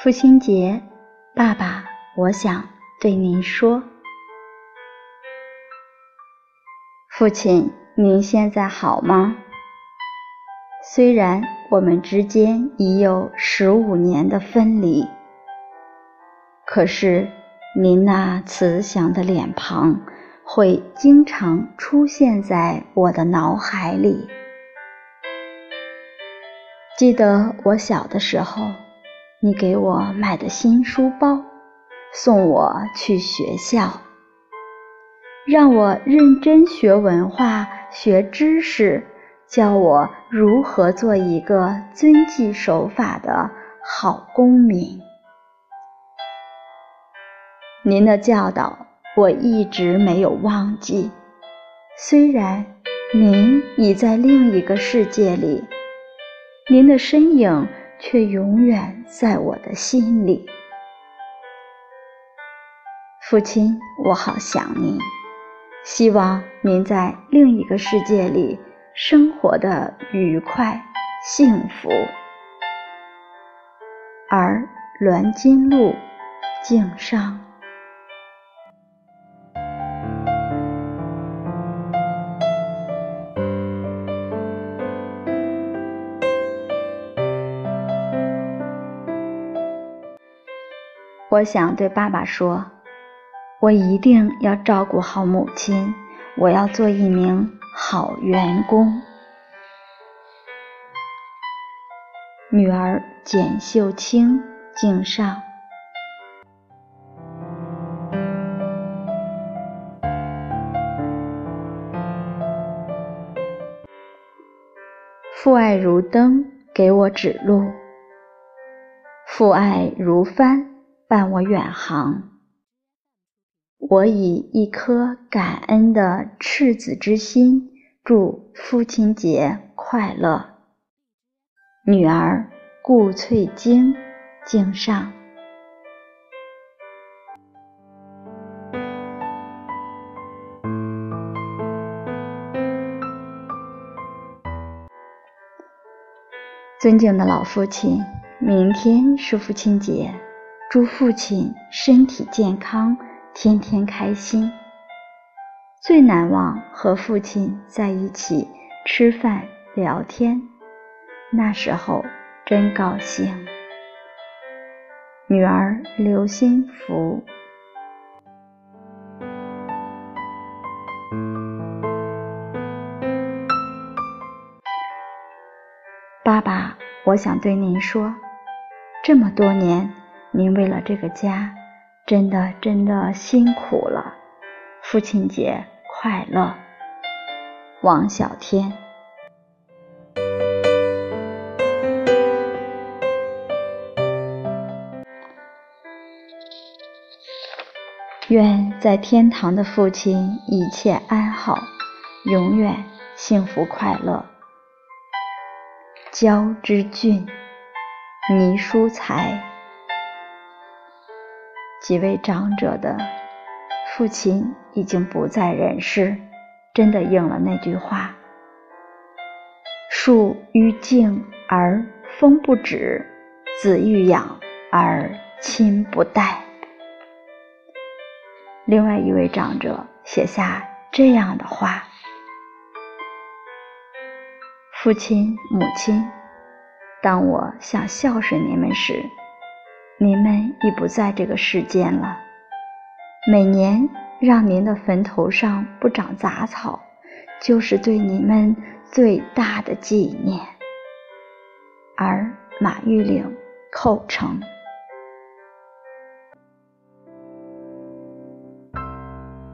父亲节，爸爸，我想对您说，父亲，您现在好吗？虽然我们之间已有十五年的分离，可是您那慈祥的脸庞会经常出现在我的脑海里。记得我小的时候。你给我买的新书包，送我去学校，让我认真学文化、学知识，教我如何做一个遵纪守法的好公民。您的教导我一直没有忘记，虽然您已在另一个世界里，您的身影。却永远在我的心里，父亲，我好想您。希望您在另一个世界里生活的愉快、幸福。而栾金路，敬上。我想对爸爸说：“我一定要照顾好母亲，我要做一名好员工。”女儿简秀清敬上。父爱如灯，给我指路；父爱如帆。伴我远航，我以一颗感恩的赤子之心，祝父亲节快乐。女儿顾翠晶敬上。尊敬的老父亲，明天是父亲节。祝父亲身体健康，天天开心。最难忘和父亲在一起吃饭聊天，那时候真高兴。女儿刘心福，爸爸，我想对您说，这么多年。您为了这个家，真的真的辛苦了。父亲节快乐，王小天。愿在天堂的父亲一切安好，永远幸福快乐。焦之俊，倪书才。几位长者的父亲已经不在人世，真的应了那句话：“树欲静而风不止，子欲养而亲不待。”另外一位长者写下这样的话：“父亲、母亲，当我想孝顺你们时。”你们已不在这个世间了。每年让您的坟头上不长杂草，就是对你们最大的纪念。而马玉岭，寇城。